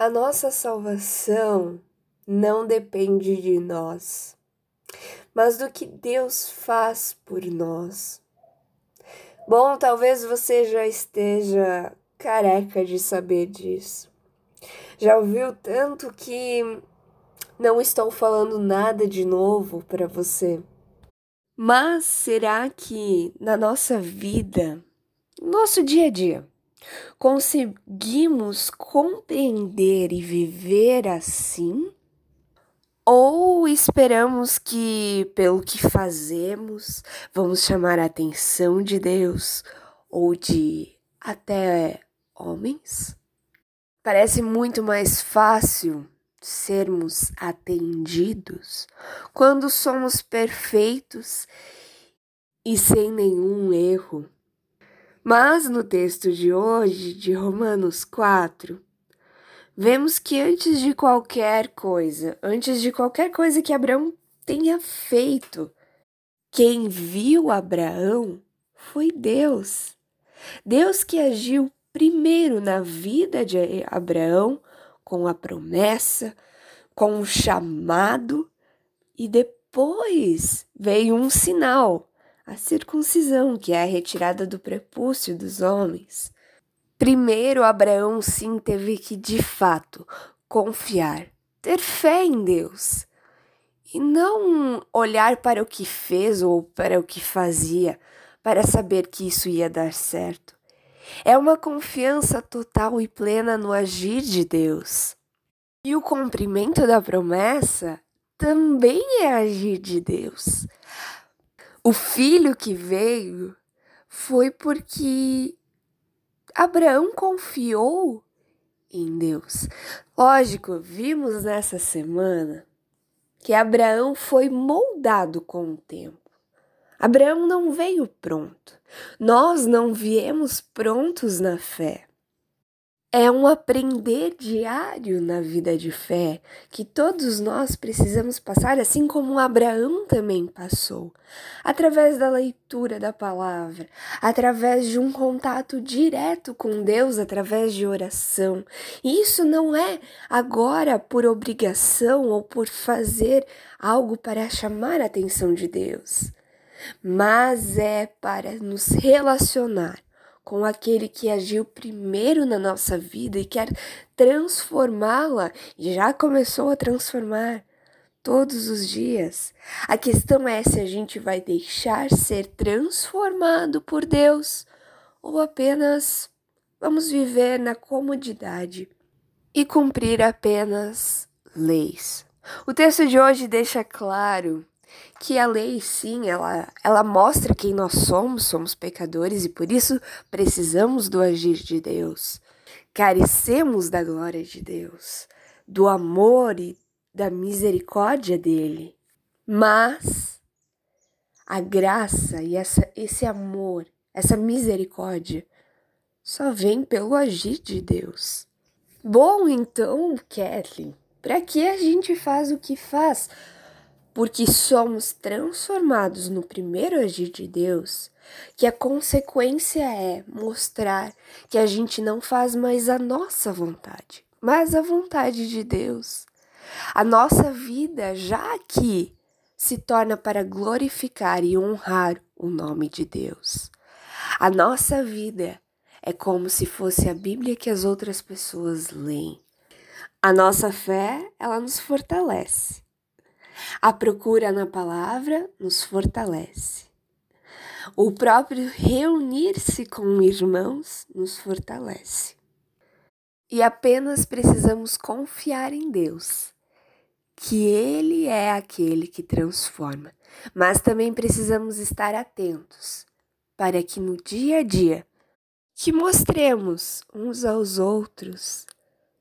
A nossa salvação não depende de nós, mas do que Deus faz por nós. Bom, talvez você já esteja careca de saber disso. Já ouviu tanto que não estou falando nada de novo para você. Mas será que na nossa vida, nosso dia a dia, Conseguimos compreender e viver assim? Ou esperamos que, pelo que fazemos, vamos chamar a atenção de Deus ou de até homens? Parece muito mais fácil sermos atendidos quando somos perfeitos e sem nenhum erro. Mas no texto de hoje, de Romanos 4, vemos que antes de qualquer coisa, antes de qualquer coisa que Abraão tenha feito, quem viu Abraão foi Deus. Deus que agiu primeiro na vida de Abraão com a promessa, com o chamado, e depois veio um sinal a circuncisão, que é a retirada do prepúcio dos homens. Primeiro, Abraão sim teve que, de fato, confiar, ter fé em Deus e não olhar para o que fez ou para o que fazia para saber que isso ia dar certo. É uma confiança total e plena no agir de Deus. E o cumprimento da promessa também é agir de Deus. O filho que veio foi porque Abraão confiou em Deus. Lógico, vimos nessa semana que Abraão foi moldado com o tempo. Abraão não veio pronto. Nós não viemos prontos na fé. É um aprender diário na vida de fé que todos nós precisamos passar, assim como Abraão também passou, através da leitura da palavra, através de um contato direto com Deus, através de oração. E isso não é agora por obrigação ou por fazer algo para chamar a atenção de Deus, mas é para nos relacionar com aquele que agiu primeiro na nossa vida e quer transformá-la e já começou a transformar todos os dias. A questão é se a gente vai deixar ser transformado por Deus ou apenas vamos viver na comodidade e cumprir apenas leis. O texto de hoje deixa claro que a lei, sim, ela, ela mostra quem nós somos, somos pecadores e por isso precisamos do agir de Deus. Carecemos da glória de Deus, do amor e da misericórdia dele. Mas a graça e essa, esse amor, essa misericórdia, só vem pelo agir de Deus. Bom, então, Kathleen, para que a gente faz o que faz? Porque somos transformados no primeiro agir de Deus, que a consequência é mostrar que a gente não faz mais a nossa vontade, mas a vontade de Deus. A nossa vida já aqui se torna para glorificar e honrar o nome de Deus. A nossa vida é como se fosse a Bíblia que as outras pessoas leem. A nossa fé, ela nos fortalece. A procura na palavra nos fortalece. O próprio reunir-se com irmãos nos fortalece. E apenas precisamos confiar em Deus, que Ele é aquele que transforma, mas também precisamos estar atentos para que no dia a dia que mostremos uns aos outros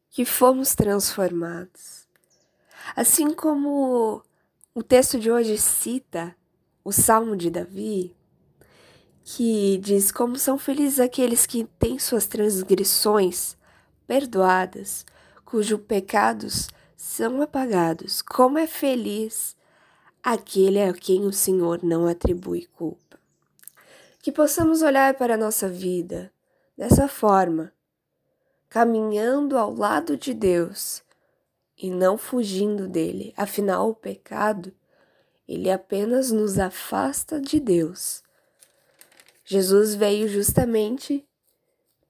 que fomos transformados. Assim como o texto de hoje cita o Salmo de Davi, que diz como são felizes aqueles que têm suas transgressões perdoadas, cujos pecados são apagados. Como é feliz aquele a quem o Senhor não atribui culpa. Que possamos olhar para a nossa vida dessa forma, caminhando ao lado de Deus e não fugindo dele. Afinal, o pecado, ele apenas nos afasta de Deus. Jesus veio justamente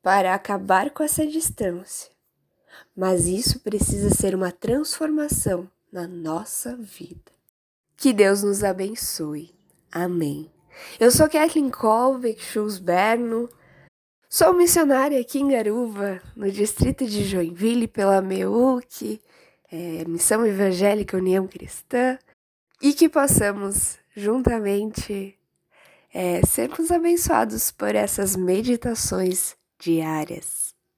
para acabar com essa distância. Mas isso precisa ser uma transformação na nossa vida. Que Deus nos abençoe. Amém. Eu sou Kathleen Colbeck Schulzberno, sou missionária aqui em Garuva, no distrito de Joinville, pela MEUC, é, Missão Evangélica União Cristã, e que possamos juntamente é, sermos abençoados por essas meditações diárias.